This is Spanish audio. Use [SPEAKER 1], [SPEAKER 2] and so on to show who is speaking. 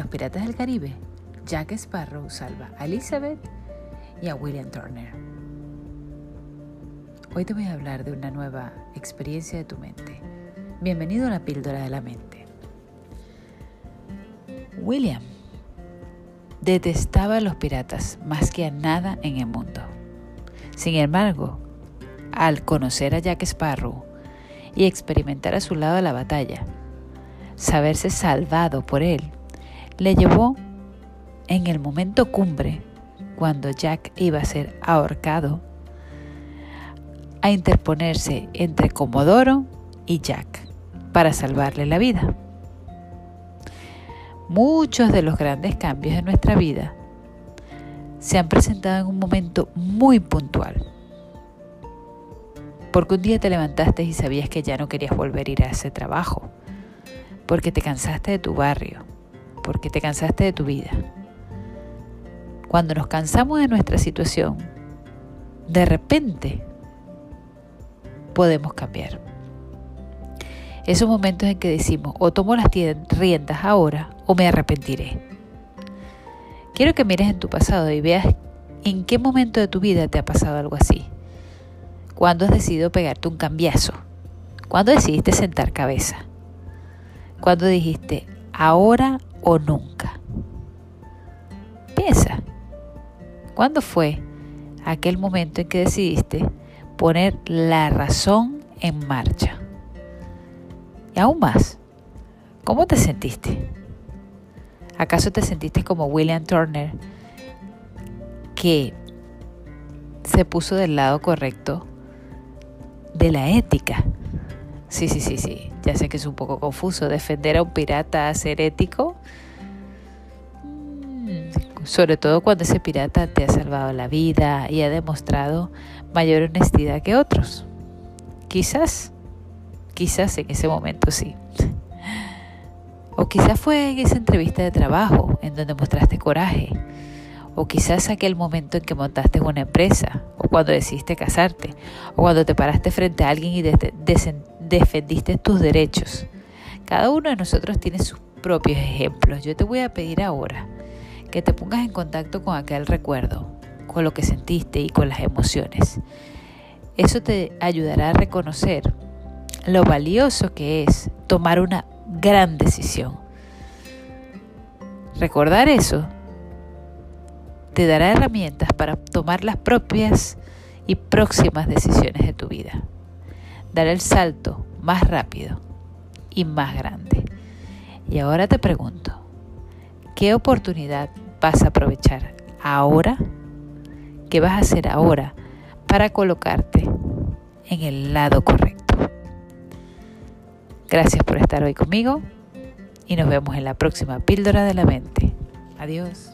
[SPEAKER 1] Los Piratas del Caribe, Jack Sparrow salva a Elizabeth y a William Turner. Hoy te voy a hablar de una nueva experiencia de tu mente. Bienvenido a la píldora de la mente. William detestaba a los piratas más que a nada en el mundo. Sin embargo, al conocer a Jack Sparrow y experimentar a su lado la batalla, saberse salvado por él, le llevó en el momento cumbre, cuando Jack iba a ser ahorcado, a interponerse entre Comodoro y Jack para salvarle la vida. Muchos de los grandes cambios en nuestra vida se han presentado en un momento muy puntual. Porque un día te levantaste y sabías que ya no querías volver a ir a ese trabajo. Porque te cansaste de tu barrio. Porque te cansaste de tu vida. Cuando nos cansamos de nuestra situación, de repente podemos cambiar. Esos momentos en que decimos o tomo las riendas ahora o me arrepentiré. Quiero que mires en tu pasado y veas en qué momento de tu vida te ha pasado algo así. ¿Cuándo has decidido pegarte un cambiazo? ¿Cuándo decidiste sentar cabeza? ¿Cuándo dijiste ahora o nunca? Piensa, ¿cuándo fue aquel momento en que decidiste poner la razón en marcha? Y aún más, ¿cómo te sentiste? ¿Acaso te sentiste como William Turner, que se puso del lado correcto de la ética? Sí, sí, sí, sí. Ya sé que es un poco confuso. Defender a un pirata a ser ético. Mm, sobre todo cuando ese pirata te ha salvado la vida y ha demostrado mayor honestidad que otros. Quizás Quizás en ese momento sí. O quizás fue en esa entrevista de trabajo en donde mostraste coraje. O quizás aquel momento en que montaste una empresa. O cuando decidiste casarte. O cuando te paraste frente a alguien y defendiste tus derechos. Cada uno de nosotros tiene sus propios ejemplos. Yo te voy a pedir ahora que te pongas en contacto con aquel recuerdo, con lo que sentiste y con las emociones. Eso te ayudará a reconocer lo valioso que es tomar una gran decisión. Recordar eso te dará herramientas para tomar las propias y próximas decisiones de tu vida. Dar el salto más rápido y más grande. Y ahora te pregunto, ¿qué oportunidad vas a aprovechar ahora? ¿Qué vas a hacer ahora para colocarte en el lado correcto? Gracias por estar hoy conmigo y nos vemos en la próxima píldora de la mente. Adiós.